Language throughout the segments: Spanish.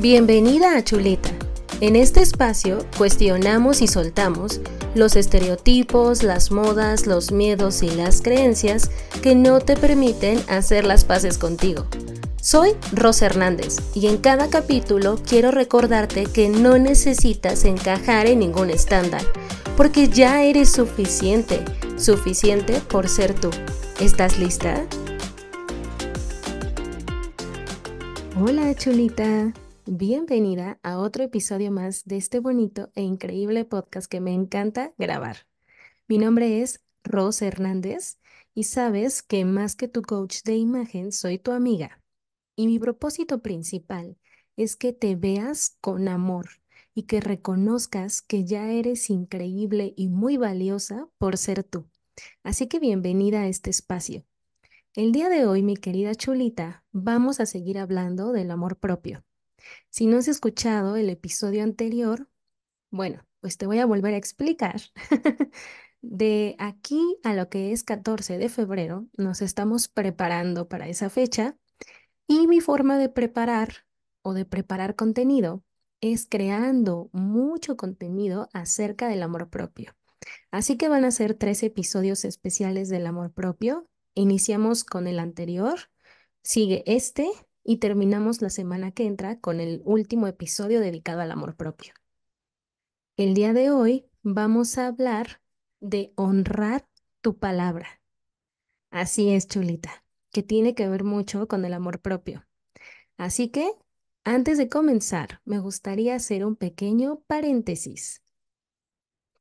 Bienvenida a Chulita. En este espacio cuestionamos y soltamos los estereotipos, las modas, los miedos y las creencias que no te permiten hacer las paces contigo. Soy Rosa Hernández y en cada capítulo quiero recordarte que no necesitas encajar en ningún estándar, porque ya eres suficiente, suficiente por ser tú. ¿Estás lista? Hola chulita. Bienvenida a otro episodio más de este bonito e increíble podcast que me encanta grabar. Mi nombre es Rosa Hernández y sabes que más que tu coach de imagen soy tu amiga. Y mi propósito principal es que te veas con amor y que reconozcas que ya eres increíble y muy valiosa por ser tú. Así que bienvenida a este espacio. El día de hoy, mi querida chulita, vamos a seguir hablando del amor propio. Si no has escuchado el episodio anterior, bueno, pues te voy a volver a explicar. De aquí a lo que es 14 de febrero, nos estamos preparando para esa fecha y mi forma de preparar o de preparar contenido es creando mucho contenido acerca del amor propio. Así que van a ser tres episodios especiales del amor propio. Iniciamos con el anterior, sigue este y terminamos la semana que entra con el último episodio dedicado al amor propio. El día de hoy vamos a hablar de honrar tu palabra. Así es, chulita, que tiene que ver mucho con el amor propio. Así que, antes de comenzar, me gustaría hacer un pequeño paréntesis.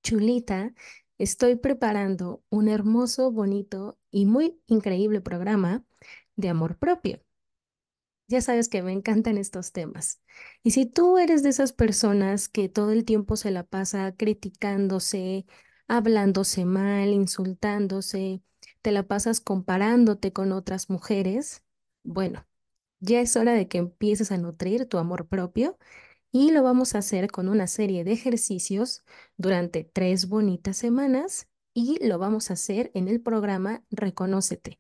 Chulita, estoy preparando un hermoso, bonito y muy increíble programa de amor propio. Ya sabes que me encantan estos temas. Y si tú eres de esas personas que todo el tiempo se la pasa criticándose, hablándose mal, insultándose, te la pasas comparándote con otras mujeres, bueno, ya es hora de que empieces a nutrir tu amor propio y lo vamos a hacer con una serie de ejercicios durante tres bonitas semanas y lo vamos a hacer en el programa Reconócete.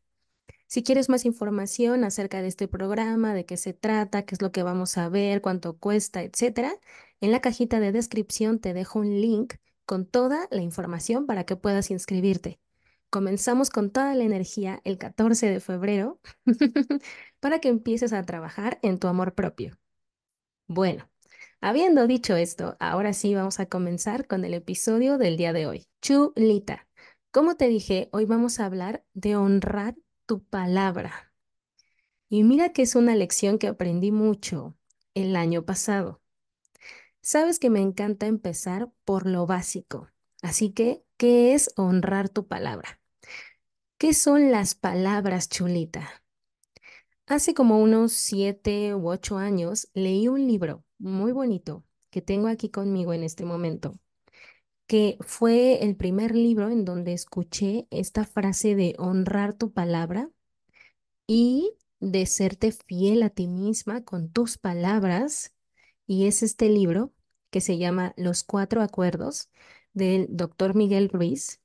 Si quieres más información acerca de este programa, de qué se trata, qué es lo que vamos a ver, cuánto cuesta, etcétera, en la cajita de descripción te dejo un link con toda la información para que puedas inscribirte. Comenzamos con toda la energía el 14 de febrero para que empieces a trabajar en tu amor propio. Bueno, habiendo dicho esto, ahora sí vamos a comenzar con el episodio del día de hoy. Chulita. Como te dije, hoy vamos a hablar de honrar tu palabra. Y mira que es una lección que aprendí mucho el año pasado. Sabes que me encanta empezar por lo básico. Así que, ¿qué es honrar tu palabra? ¿Qué son las palabras, chulita? Hace como unos siete u ocho años leí un libro muy bonito que tengo aquí conmigo en este momento que fue el primer libro en donde escuché esta frase de honrar tu palabra y de serte fiel a ti misma con tus palabras. Y es este libro que se llama Los Cuatro Acuerdos del doctor Miguel Ruiz.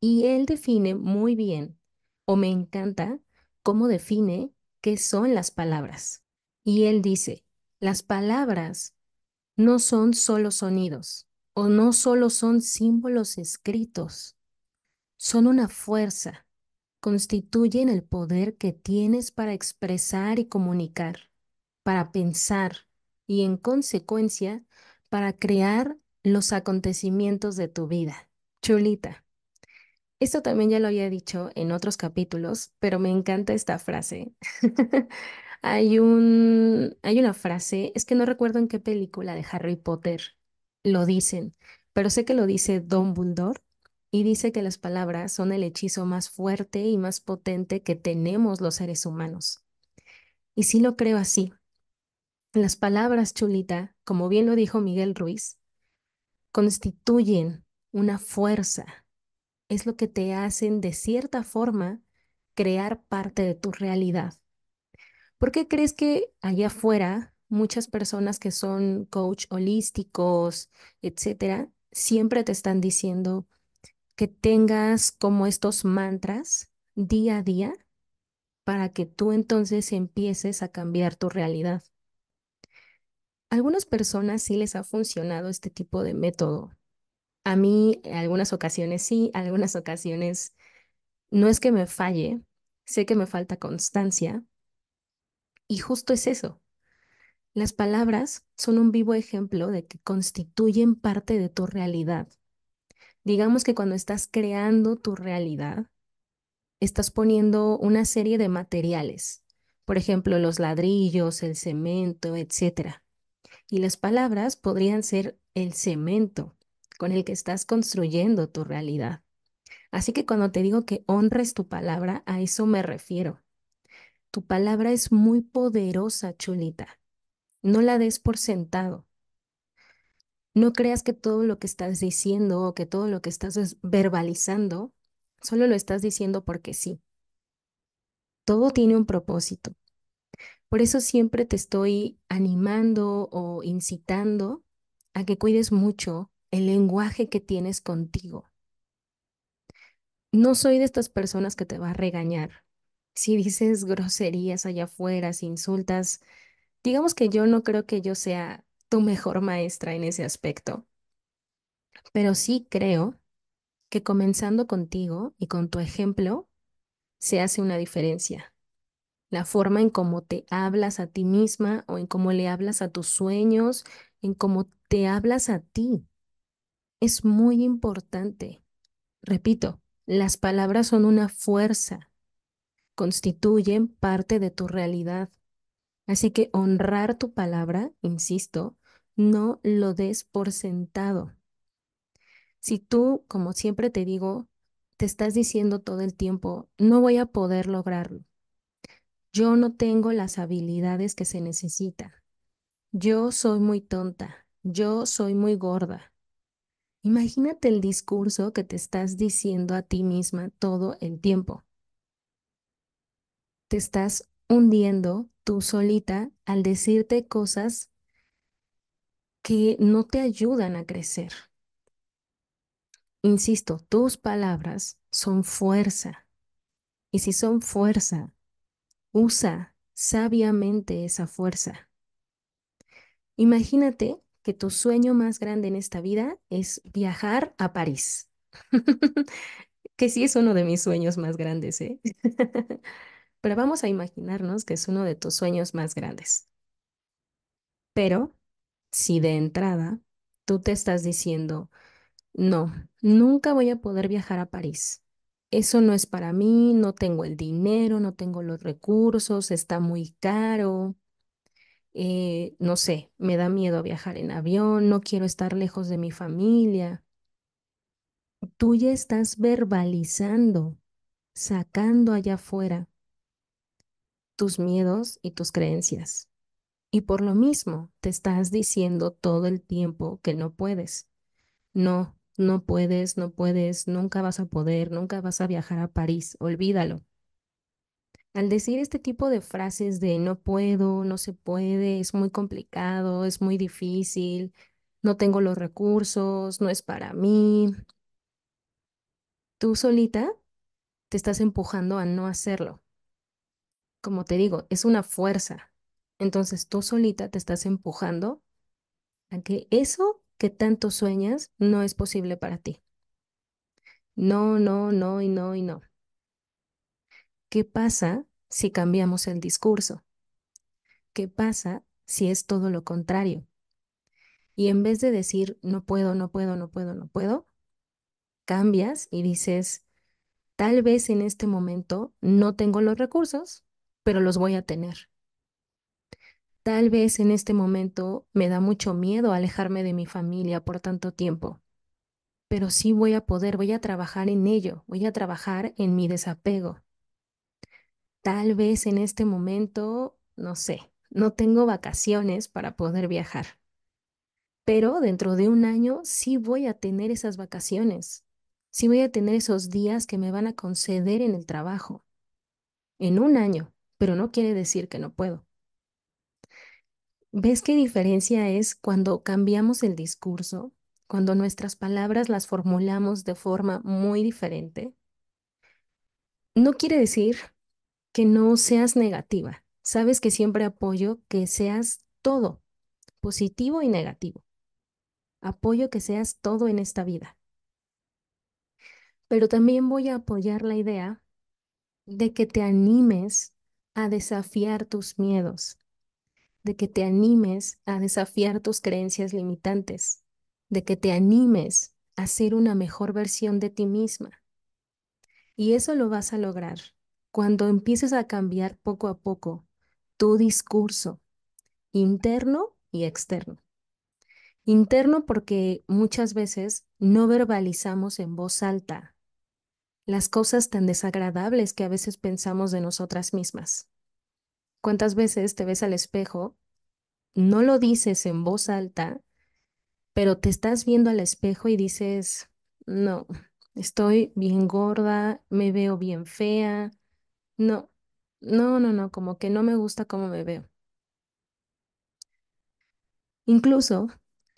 Y él define muy bien, o me encanta, cómo define qué son las palabras. Y él dice, las palabras no son solo sonidos o no solo son símbolos escritos, son una fuerza, constituyen el poder que tienes para expresar y comunicar, para pensar y en consecuencia para crear los acontecimientos de tu vida. Chulita. Esto también ya lo había dicho en otros capítulos, pero me encanta esta frase. hay un, hay una frase, es que no recuerdo en qué película de Harry Potter lo dicen, pero sé que lo dice Don Dumbledore y dice que las palabras son el hechizo más fuerte y más potente que tenemos los seres humanos. Y sí lo creo así. Las palabras, chulita, como bien lo dijo Miguel Ruiz, constituyen una fuerza. Es lo que te hacen de cierta forma crear parte de tu realidad. ¿Por qué crees que allá afuera muchas personas que son coach holísticos, etcétera, siempre te están diciendo que tengas como estos mantras día a día para que tú entonces empieces a cambiar tu realidad. algunas personas sí les ha funcionado este tipo de método. A mí, en algunas ocasiones sí, algunas ocasiones no es que me falle, sé que me falta constancia. Y justo es eso. Las palabras son un vivo ejemplo de que constituyen parte de tu realidad. Digamos que cuando estás creando tu realidad, estás poniendo una serie de materiales, por ejemplo, los ladrillos, el cemento, etc. Y las palabras podrían ser el cemento con el que estás construyendo tu realidad. Así que cuando te digo que honres tu palabra, a eso me refiero. Tu palabra es muy poderosa, chulita. No la des por sentado. No creas que todo lo que estás diciendo o que todo lo que estás verbalizando, solo lo estás diciendo porque sí. Todo tiene un propósito. Por eso siempre te estoy animando o incitando a que cuides mucho el lenguaje que tienes contigo. No soy de estas personas que te va a regañar. Si dices groserías allá afuera, si insultas, digamos que yo no creo que yo sea tu mejor maestra en ese aspecto, pero sí creo que comenzando contigo y con tu ejemplo se hace una diferencia. La forma en cómo te hablas a ti misma o en cómo le hablas a tus sueños, en cómo te hablas a ti, es muy importante. Repito, las palabras son una fuerza, constituyen parte de tu realidad. Así que honrar tu palabra, insisto, no lo des por sentado. Si tú, como siempre te digo, te estás diciendo todo el tiempo, no voy a poder lograrlo. Yo no tengo las habilidades que se necesitan. Yo soy muy tonta. Yo soy muy gorda. Imagínate el discurso que te estás diciendo a ti misma todo el tiempo. Te estás hundiendo tú solita al decirte cosas que no te ayudan a crecer. Insisto, tus palabras son fuerza. Y si son fuerza, usa sabiamente esa fuerza. Imagínate que tu sueño más grande en esta vida es viajar a París. que sí es uno de mis sueños más grandes, ¿eh? Pero vamos a imaginarnos que es uno de tus sueños más grandes. Pero si de entrada tú te estás diciendo, no, nunca voy a poder viajar a París. Eso no es para mí, no tengo el dinero, no tengo los recursos, está muy caro. Eh, no sé, me da miedo viajar en avión, no quiero estar lejos de mi familia. Tú ya estás verbalizando, sacando allá afuera tus miedos y tus creencias. Y por lo mismo te estás diciendo todo el tiempo que no puedes. No, no puedes, no puedes, nunca vas a poder, nunca vas a viajar a París, olvídalo. Al decir este tipo de frases de no puedo, no se puede, es muy complicado, es muy difícil, no tengo los recursos, no es para mí, tú solita te estás empujando a no hacerlo. Como te digo, es una fuerza. Entonces tú solita te estás empujando a que eso que tanto sueñas no es posible para ti. No, no, no y no y no. ¿Qué pasa si cambiamos el discurso? ¿Qué pasa si es todo lo contrario? Y en vez de decir no puedo, no puedo, no puedo, no puedo, cambias y dices, tal vez en este momento no tengo los recursos, pero los voy a tener. Tal vez en este momento me da mucho miedo alejarme de mi familia por tanto tiempo, pero sí voy a poder, voy a trabajar en ello, voy a trabajar en mi desapego. Tal vez en este momento, no sé, no tengo vacaciones para poder viajar, pero dentro de un año sí voy a tener esas vacaciones, sí voy a tener esos días que me van a conceder en el trabajo. En un año, pero no quiere decir que no puedo. ¿Ves qué diferencia es cuando cambiamos el discurso, cuando nuestras palabras las formulamos de forma muy diferente? No quiere decir que no seas negativa. Sabes que siempre apoyo que seas todo, positivo y negativo. Apoyo que seas todo en esta vida. Pero también voy a apoyar la idea de que te animes a desafiar tus miedos, de que te animes a desafiar tus creencias limitantes, de que te animes a ser una mejor versión de ti misma. Y eso lo vas a lograr cuando empieces a cambiar poco a poco tu discurso interno y externo. Interno porque muchas veces no verbalizamos en voz alta las cosas tan desagradables que a veces pensamos de nosotras mismas. ¿Cuántas veces te ves al espejo, no lo dices en voz alta, pero te estás viendo al espejo y dices, no, estoy bien gorda, me veo bien fea, no, no, no, no, como que no me gusta cómo me veo. Incluso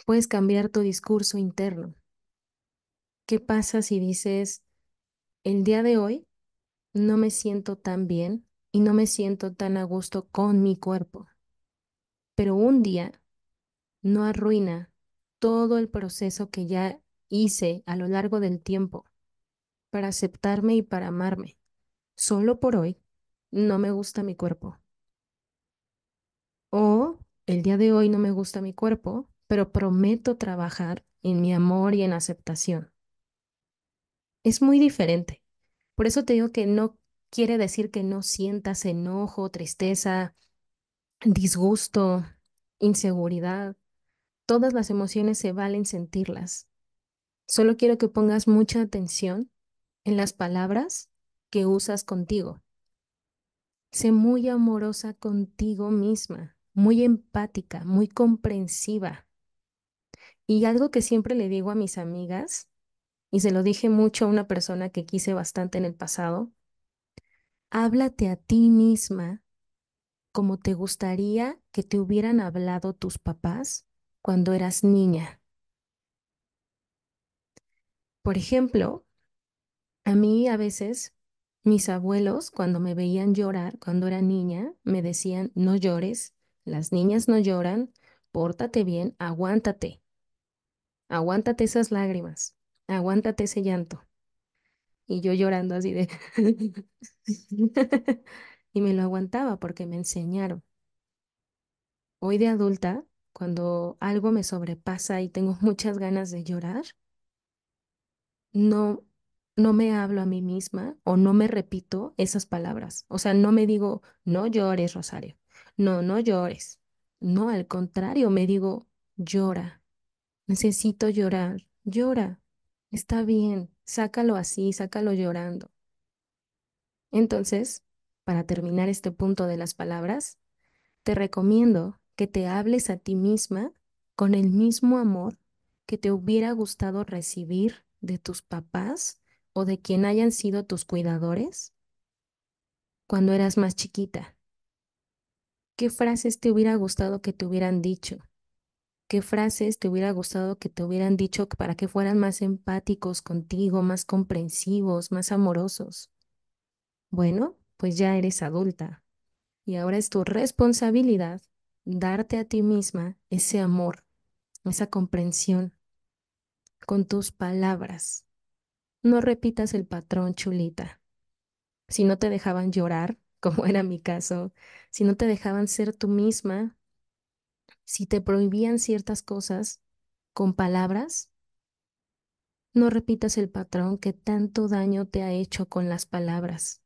puedes cambiar tu discurso interno. ¿Qué pasa si dices, el día de hoy no me siento tan bien y no me siento tan a gusto con mi cuerpo? Pero un día no arruina todo el proceso que ya hice a lo largo del tiempo para aceptarme y para amarme. Solo por hoy no me gusta mi cuerpo. O el día de hoy no me gusta mi cuerpo, pero prometo trabajar en mi amor y en aceptación. Es muy diferente. Por eso te digo que no quiere decir que no sientas enojo, tristeza, disgusto, inseguridad. Todas las emociones se valen sentirlas. Solo quiero que pongas mucha atención en las palabras que usas contigo. Sé muy amorosa contigo misma, muy empática, muy comprensiva. Y algo que siempre le digo a mis amigas, y se lo dije mucho a una persona que quise bastante en el pasado, háblate a ti misma como te gustaría que te hubieran hablado tus papás cuando eras niña. Por ejemplo, a mí a veces mis abuelos, cuando me veían llorar, cuando era niña, me decían, no llores, las niñas no lloran, pórtate bien, aguántate, aguántate esas lágrimas, aguántate ese llanto. Y yo llorando así de... y me lo aguantaba porque me enseñaron. Hoy de adulta, cuando algo me sobrepasa y tengo muchas ganas de llorar, no no me hablo a mí misma o no me repito esas palabras. O sea, no me digo, no llores, Rosario. No, no llores. No, al contrario, me digo, llora. Necesito llorar. Llora. Está bien. Sácalo así, sácalo llorando. Entonces, para terminar este punto de las palabras, te recomiendo que te hables a ti misma con el mismo amor que te hubiera gustado recibir de tus papás o de quien hayan sido tus cuidadores cuando eras más chiquita? ¿Qué frases te hubiera gustado que te hubieran dicho? ¿Qué frases te hubiera gustado que te hubieran dicho para que fueran más empáticos contigo, más comprensivos, más amorosos? Bueno, pues ya eres adulta y ahora es tu responsabilidad darte a ti misma ese amor, esa comprensión con tus palabras, no repitas el patrón, chulita. Si no te dejaban llorar, como era mi caso, si no te dejaban ser tú misma, si te prohibían ciertas cosas con palabras, no repitas el patrón que tanto daño te ha hecho con las palabras.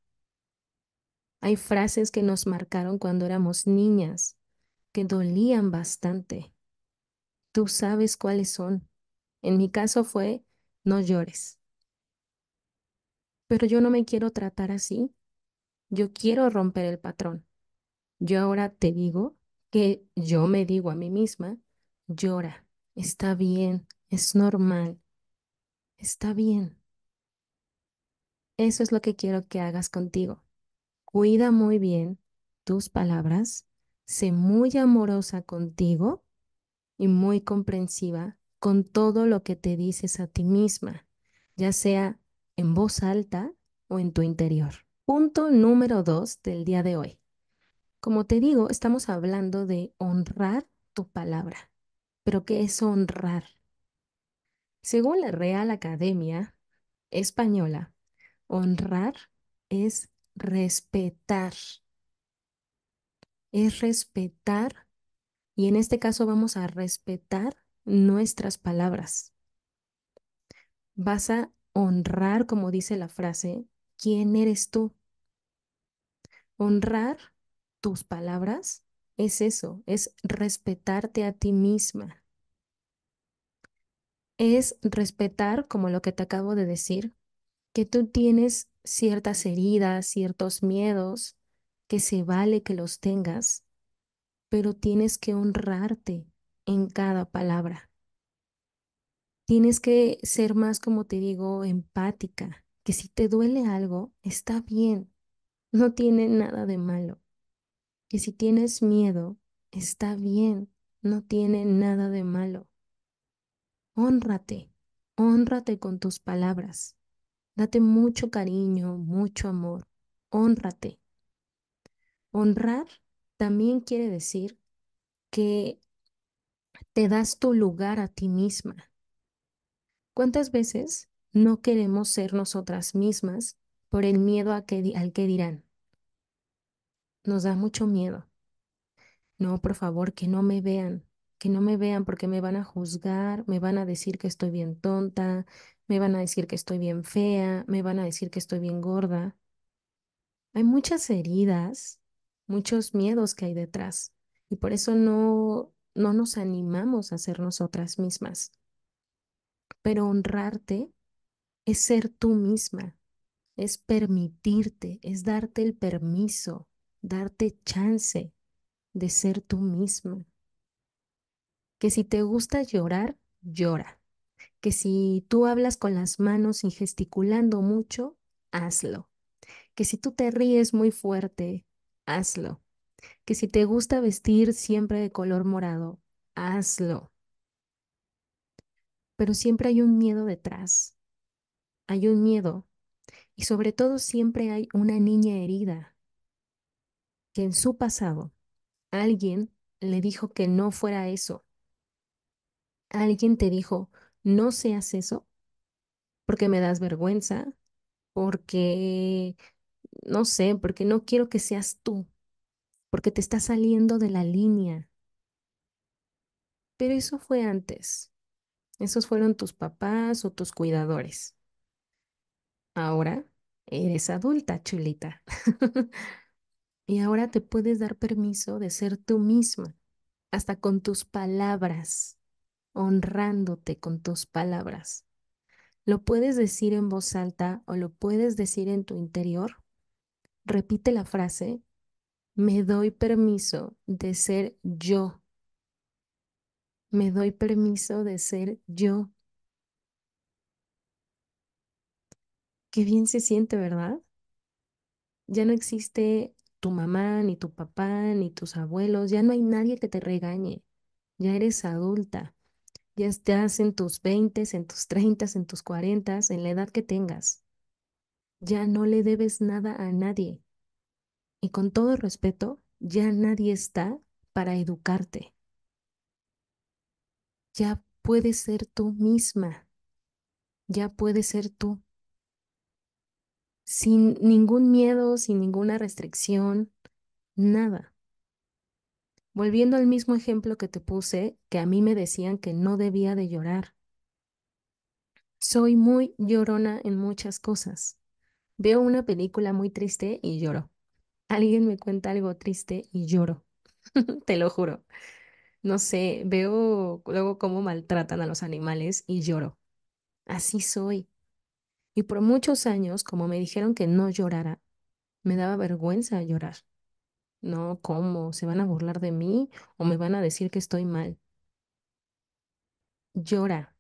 Hay frases que nos marcaron cuando éramos niñas, que dolían bastante. Tú sabes cuáles son. En mi caso fue, no llores pero yo no me quiero tratar así. Yo quiero romper el patrón. Yo ahora te digo que yo me digo a mí misma, llora, está bien, es normal, está bien. Eso es lo que quiero que hagas contigo. Cuida muy bien tus palabras, sé muy amorosa contigo y muy comprensiva con todo lo que te dices a ti misma, ya sea en voz alta o en tu interior. Punto número dos del día de hoy. Como te digo, estamos hablando de honrar tu palabra. Pero ¿qué es honrar? Según la Real Academia Española, honrar es respetar. Es respetar y en este caso vamos a respetar nuestras palabras. Vas a honrar, como dice la frase, quién eres tú. Honrar tus palabras es eso, es respetarte a ti misma. Es respetar, como lo que te acabo de decir, que tú tienes ciertas heridas, ciertos miedos, que se vale que los tengas, pero tienes que honrarte en cada palabra. Tienes que ser más, como te digo, empática, que si te duele algo, está bien, no tiene nada de malo. Que si tienes miedo, está bien, no tiene nada de malo. Hónrate, hónrate con tus palabras. Date mucho cariño, mucho amor. Hónrate. Honrar también quiere decir que te das tu lugar a ti misma. ¿Cuántas veces no queremos ser nosotras mismas por el miedo a que, al que dirán? Nos da mucho miedo. No, por favor, que no me vean, que no me vean porque me van a juzgar, me van a decir que estoy bien tonta, me van a decir que estoy bien fea, me van a decir que estoy bien gorda. Hay muchas heridas, muchos miedos que hay detrás y por eso no, no nos animamos a ser nosotras mismas. Pero honrarte es ser tú misma, es permitirte, es darte el permiso, darte chance de ser tú misma. Que si te gusta llorar, llora. Que si tú hablas con las manos y gesticulando mucho, hazlo. Que si tú te ríes muy fuerte, hazlo. Que si te gusta vestir siempre de color morado, hazlo. Pero siempre hay un miedo detrás. Hay un miedo. Y sobre todo siempre hay una niña herida que en su pasado alguien le dijo que no fuera eso. Alguien te dijo, no seas eso porque me das vergüenza, porque, no sé, porque no quiero que seas tú, porque te estás saliendo de la línea. Pero eso fue antes. Esos fueron tus papás o tus cuidadores. Ahora eres adulta, chulita. y ahora te puedes dar permiso de ser tú misma, hasta con tus palabras, honrándote con tus palabras. Lo puedes decir en voz alta o lo puedes decir en tu interior. Repite la frase, me doy permiso de ser yo. Me doy permiso de ser yo. Qué bien se siente, ¿verdad? Ya no existe tu mamá, ni tu papá, ni tus abuelos, ya no hay nadie que te regañe. Ya eres adulta. Ya estás en tus 20, en tus 30, en tus 40, en la edad que tengas. Ya no le debes nada a nadie. Y con todo respeto, ya nadie está para educarte. Ya puedes ser tú misma. Ya puedes ser tú. Sin ningún miedo, sin ninguna restricción, nada. Volviendo al mismo ejemplo que te puse, que a mí me decían que no debía de llorar. Soy muy llorona en muchas cosas. Veo una película muy triste y lloro. Alguien me cuenta algo triste y lloro. Te lo juro. No sé, veo luego cómo maltratan a los animales y lloro. Así soy. Y por muchos años, como me dijeron que no llorara, me daba vergüenza llorar. No, ¿cómo? ¿Se van a burlar de mí o me van a decir que estoy mal? Llora,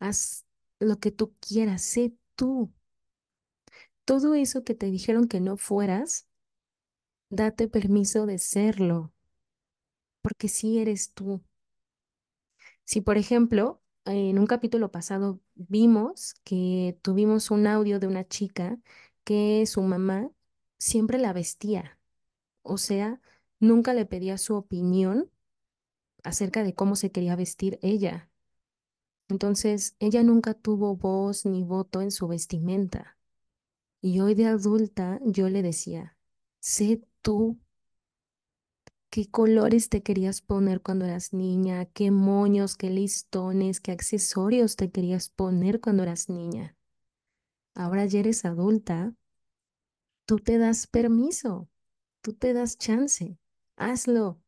haz lo que tú quieras, sé tú. Todo eso que te dijeron que no fueras, date permiso de serlo, porque sí eres tú. Si, por ejemplo, en un capítulo pasado vimos que tuvimos un audio de una chica que su mamá siempre la vestía, o sea, nunca le pedía su opinión acerca de cómo se quería vestir ella. Entonces, ella nunca tuvo voz ni voto en su vestimenta. Y hoy de adulta yo le decía, sé tú qué colores te querías poner cuando eras niña, qué moños, qué listones, qué accesorios te querías poner cuando eras niña. Ahora ya eres adulta, tú te das permiso, tú te das chance, hazlo.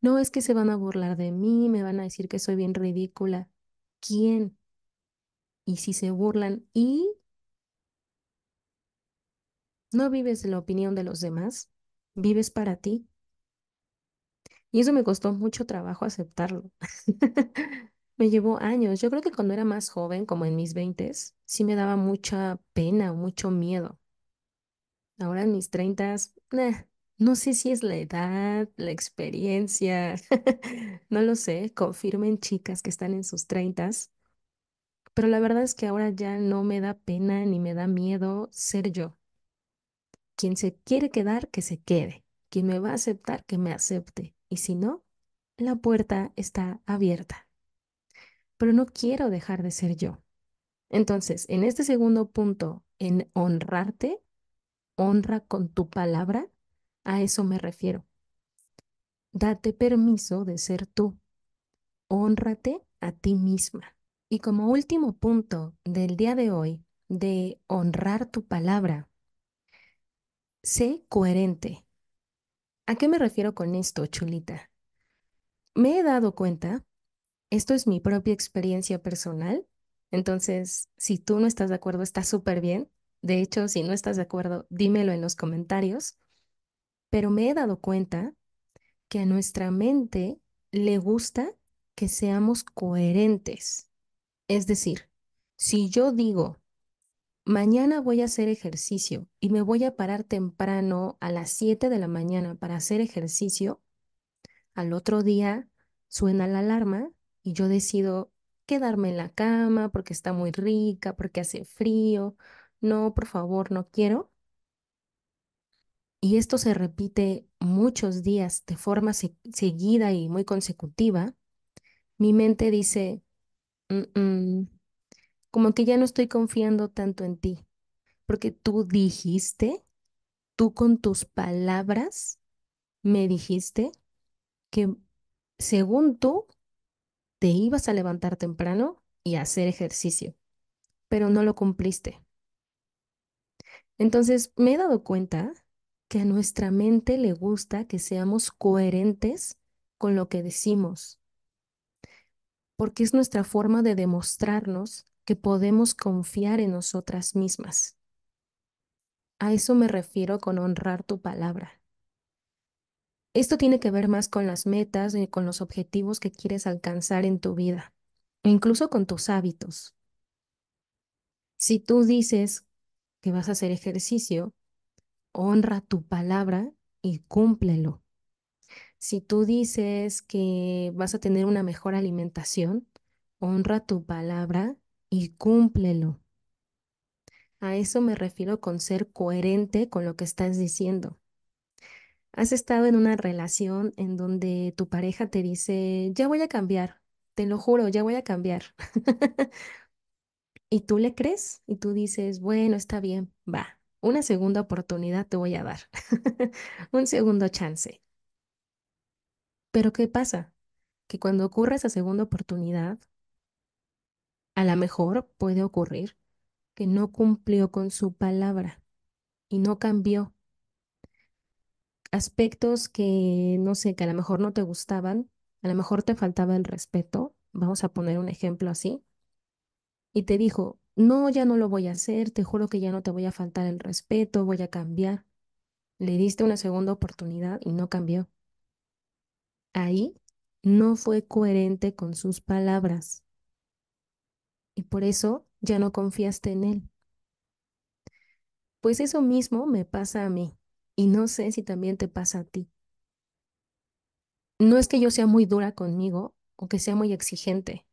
No es que se van a burlar de mí, me van a decir que soy bien ridícula. ¿Quién? Y si se burlan y no vives la opinión de los demás, vives para ti. Y eso me costó mucho trabajo aceptarlo. Me llevó años. Yo creo que cuando era más joven, como en mis veintes, sí me daba mucha pena, mucho miedo. Ahora en mis treintas, no sé si es la edad, la experiencia, no lo sé, confirmen chicas que están en sus treintas, pero la verdad es que ahora ya no me da pena ni me da miedo ser yo. Quien se quiere quedar, que se quede. Quien me va a aceptar, que me acepte. Y si no, la puerta está abierta. Pero no quiero dejar de ser yo. Entonces, en este segundo punto, en honrarte, honra con tu palabra, a eso me refiero. Date permiso de ser tú. Honrate a ti misma. Y como último punto del día de hoy, de honrar tu palabra, sé coherente. ¿A qué me refiero con esto, chulita? Me he dado cuenta, esto es mi propia experiencia personal, entonces si tú no estás de acuerdo está súper bien. De hecho, si no estás de acuerdo, dímelo en los comentarios pero me he dado cuenta que a nuestra mente le gusta que seamos coherentes. Es decir, si yo digo, mañana voy a hacer ejercicio y me voy a parar temprano a las 7 de la mañana para hacer ejercicio, al otro día suena la alarma y yo decido quedarme en la cama porque está muy rica, porque hace frío. No, por favor, no quiero y esto se repite muchos días de forma seguida y muy consecutiva, mi mente dice, como que ya no estoy confiando tanto en ti, porque tú dijiste, tú con tus palabras me dijiste que según tú te ibas a levantar temprano y a hacer ejercicio, pero no lo cumpliste. Entonces me he dado cuenta que a nuestra mente le gusta que seamos coherentes con lo que decimos, porque es nuestra forma de demostrarnos que podemos confiar en nosotras mismas. A eso me refiero con honrar tu palabra. Esto tiene que ver más con las metas y con los objetivos que quieres alcanzar en tu vida, e incluso con tus hábitos. Si tú dices que vas a hacer ejercicio, honra tu palabra y cúmplelo. Si tú dices que vas a tener una mejor alimentación, honra tu palabra y cúmplelo. A eso me refiero con ser coherente con lo que estás diciendo. ¿Has estado en una relación en donde tu pareja te dice, ya voy a cambiar, te lo juro, ya voy a cambiar? y tú le crees y tú dices, bueno, está bien, va, una segunda oportunidad te voy a dar, un segundo chance. Pero ¿qué pasa? Que cuando ocurre esa segunda oportunidad, a lo mejor puede ocurrir que no cumplió con su palabra y no cambió. Aspectos que, no sé, que a lo mejor no te gustaban, a lo mejor te faltaba el respeto, vamos a poner un ejemplo así, y te dijo, no, ya no lo voy a hacer, te juro que ya no te voy a faltar el respeto, voy a cambiar. Le diste una segunda oportunidad y no cambió. Ahí no fue coherente con sus palabras. Y por eso ya no confiaste en él. Pues eso mismo me pasa a mí y no sé si también te pasa a ti. No es que yo sea muy dura conmigo o que sea muy exigente,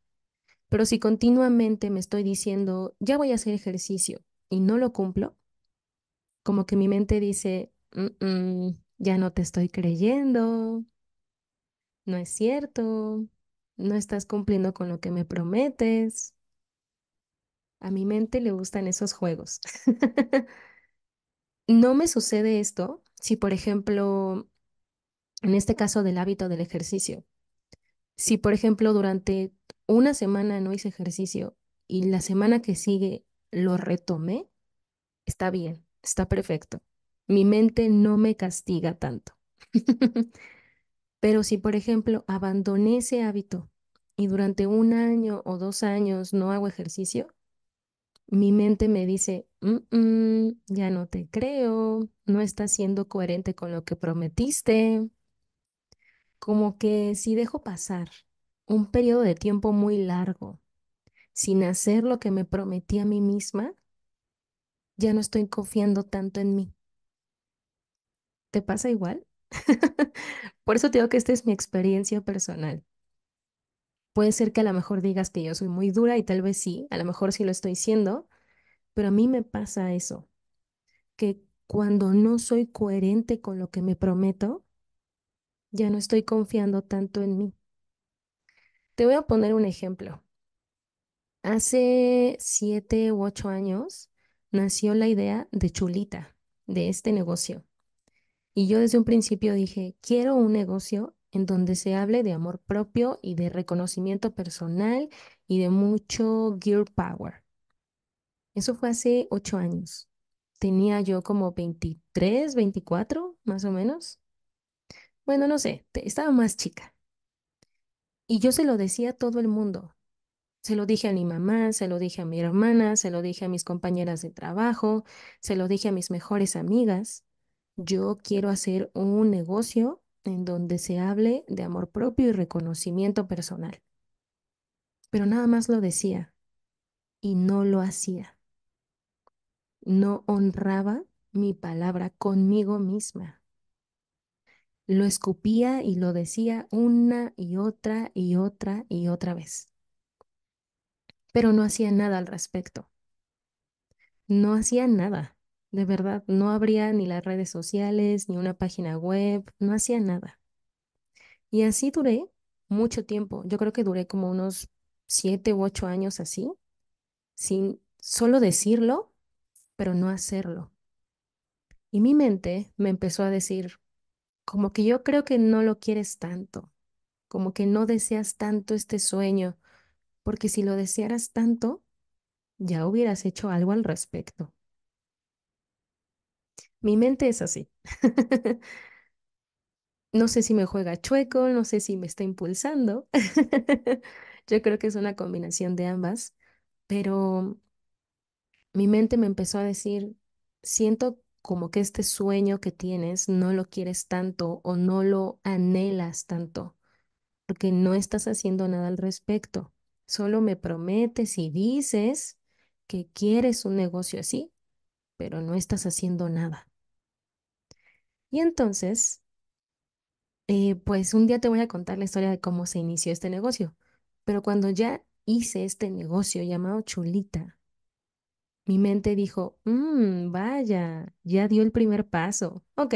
pero si continuamente me estoy diciendo, ya voy a hacer ejercicio y no lo cumplo, como que mi mente dice, ya no te estoy creyendo, no es cierto, no estás cumpliendo con lo que me prometes. A mi mente le gustan esos juegos. No me sucede esto si, por ejemplo, en este caso del hábito del ejercicio, si, por ejemplo, durante una semana no hice ejercicio y la semana que sigue lo retomé, está bien, está perfecto. Mi mente no me castiga tanto. Pero si, por ejemplo, abandoné ese hábito y durante un año o dos años no hago ejercicio, mi mente me dice, "Mm, mm, ya no te creo, no estás siendo coherente con lo que prometiste. Como que si dejo pasar un periodo de tiempo muy largo sin hacer lo que me prometí a mí misma, ya no estoy confiando tanto en mí. ¿Te pasa igual? Por eso te digo que esta es mi experiencia personal. Puede ser que a lo mejor digas que yo soy muy dura y tal vez sí, a lo mejor sí lo estoy siendo, pero a mí me pasa eso, que cuando no soy coherente con lo que me prometo, ya no estoy confiando tanto en mí. Te voy a poner un ejemplo. Hace siete u ocho años nació la idea de Chulita, de este negocio. Y yo desde un principio dije, quiero un negocio en donde se hable de amor propio y de reconocimiento personal y de mucho gear power. Eso fue hace ocho años. Tenía yo como 23, 24, más o menos. Bueno, no sé, estaba más chica. Y yo se lo decía a todo el mundo. Se lo dije a mi mamá, se lo dije a mi hermana, se lo dije a mis compañeras de trabajo, se lo dije a mis mejores amigas. Yo quiero hacer un negocio en donde se hable de amor propio y reconocimiento personal. Pero nada más lo decía y no lo hacía. No honraba mi palabra conmigo misma. Lo escupía y lo decía una y otra y otra y otra vez. Pero no hacía nada al respecto. No hacía nada. De verdad, no abría ni las redes sociales, ni una página web, no hacía nada. Y así duré mucho tiempo. Yo creo que duré como unos siete u ocho años así, sin solo decirlo, pero no hacerlo. Y mi mente me empezó a decir, como que yo creo que no lo quieres tanto, como que no deseas tanto este sueño, porque si lo desearas tanto, ya hubieras hecho algo al respecto. Mi mente es así. No sé si me juega chueco, no sé si me está impulsando. Yo creo que es una combinación de ambas, pero mi mente me empezó a decir, siento como que este sueño que tienes no lo quieres tanto o no lo anhelas tanto, porque no estás haciendo nada al respecto. Solo me prometes y dices que quieres un negocio así, pero no estás haciendo nada. Y entonces Eh, pues un día te voy a contar la historia de cómo se inició este negocio, pero cuando ya hice este negocio llamado Chulita, mi mente dijo, "Mm, vaya, ya dio el primer paso, ok,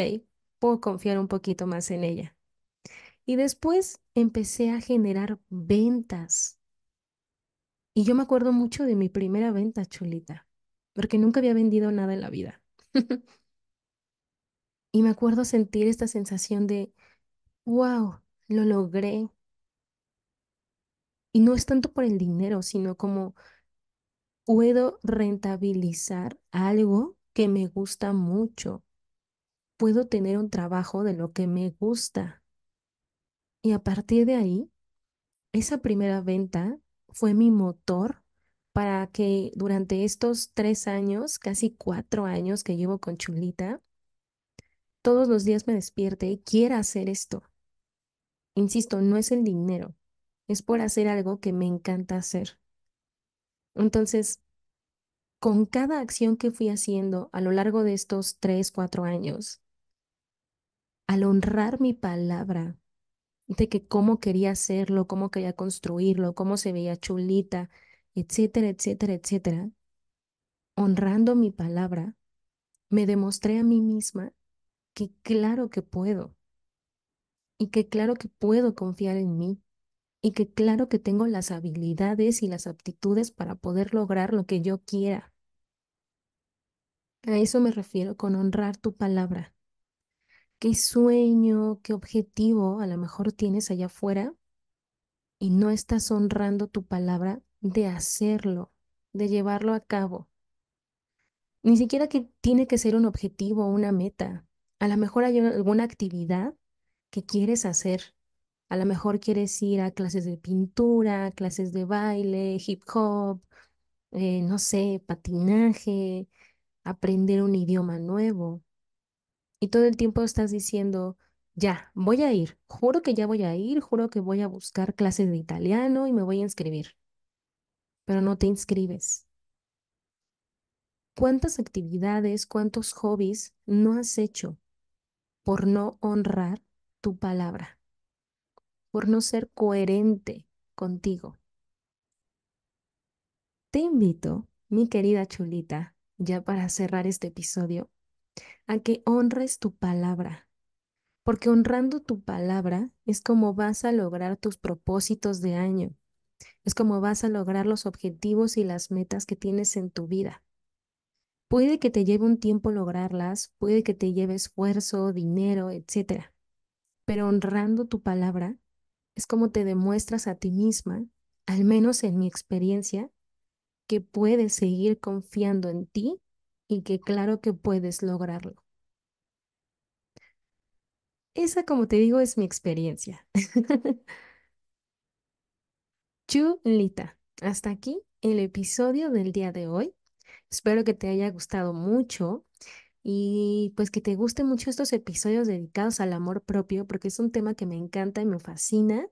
puedo confiar un poquito más en ella. Y después empecé a generar ventas. Y yo me acuerdo mucho de mi primera venta, Chulita, porque nunca había vendido nada en la vida. Y me acuerdo sentir esta sensación de, wow, lo logré. Y no es tanto por el dinero, sino como puedo rentabilizar algo que me gusta mucho. Puedo tener un trabajo de lo que me gusta. Y a partir de ahí, esa primera venta fue mi motor para que durante estos tres años, casi cuatro años que llevo con Chulita, todos los días me despierte y quiera hacer esto. Insisto, no es el dinero, es por hacer algo que me encanta hacer. Entonces, con cada acción que fui haciendo a lo largo de estos tres, cuatro años, al honrar mi palabra de que cómo quería hacerlo, cómo quería construirlo, cómo se veía chulita, etcétera, etcétera, etcétera, honrando mi palabra, me demostré a mí misma que claro que puedo. y que claro que puedo confiar en mí y que claro que tengo las habilidades y las aptitudes para poder lograr lo que yo quiera. A eso me refiero con honrar tu palabra. ¿Qué sueño, qué objetivo a lo mejor tienes allá afuera y no estás honrando tu palabra de hacerlo, de llevarlo a cabo? Ni siquiera que tiene que ser un objetivo o una meta. A lo mejor hay alguna actividad que quieres hacer. A lo mejor quieres ir a clases de pintura, clases de baile, hip hop, eh, no sé, patinaje, aprender un idioma nuevo. Y todo el tiempo estás diciendo, ya, voy a ir, juro que ya voy a ir, juro que voy a buscar clases de italiano y me voy a inscribir. Pero no te inscribes. ¿Cuántas actividades, cuántos hobbies no has hecho por no honrar tu palabra, por no ser coherente contigo? Te invito, mi querida chulita, ya para cerrar este episodio, a que honres tu palabra, porque honrando tu palabra es como vas a lograr tus propósitos de año, es como vas a lograr los objetivos y las metas que tienes en tu vida. Puede que te lleve un tiempo lograrlas, puede que te lleve esfuerzo, dinero, etc. Pero honrando tu palabra es como te demuestras a ti misma, al menos en mi experiencia, que puedes seguir confiando en ti y que claro que puedes lograrlo. Esa, como te digo, es mi experiencia. Chulita, hasta aquí el episodio del día de hoy. Espero que te haya gustado mucho y pues que te gusten mucho estos episodios dedicados al amor propio porque es un tema que me encanta y me fascina.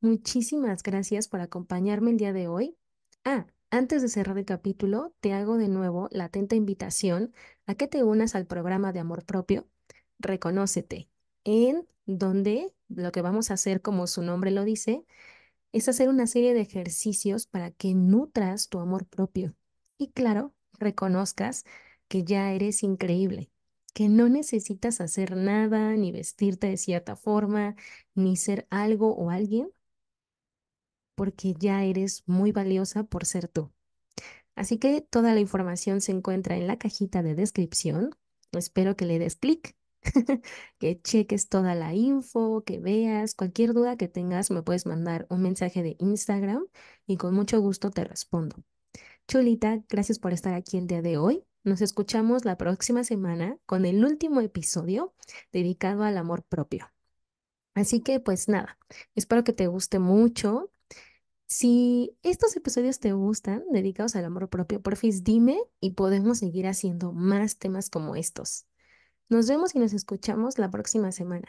Muchísimas gracias por acompañarme el día de hoy. Ah, antes de cerrar el capítulo, te hago de nuevo la atenta invitación a que te unas al programa de amor propio, Reconócete, en donde lo que vamos a hacer, como su nombre lo dice, es hacer una serie de ejercicios para que nutras tu amor propio. Y claro, reconozcas que ya eres increíble, que no necesitas hacer nada, ni vestirte de cierta forma, ni ser algo o alguien, porque ya eres muy valiosa por ser tú. Así que toda la información se encuentra en la cajita de descripción. Espero que le des clic, que cheques toda la info, que veas. Cualquier duda que tengas, me puedes mandar un mensaje de Instagram y con mucho gusto te respondo. Chulita, gracias por estar aquí el día de hoy. Nos escuchamos la próxima semana con el último episodio dedicado al amor propio. Así que pues nada, espero que te guste mucho. Si estos episodios te gustan, dedicados al amor propio, porfis dime y podemos seguir haciendo más temas como estos. Nos vemos y nos escuchamos la próxima semana.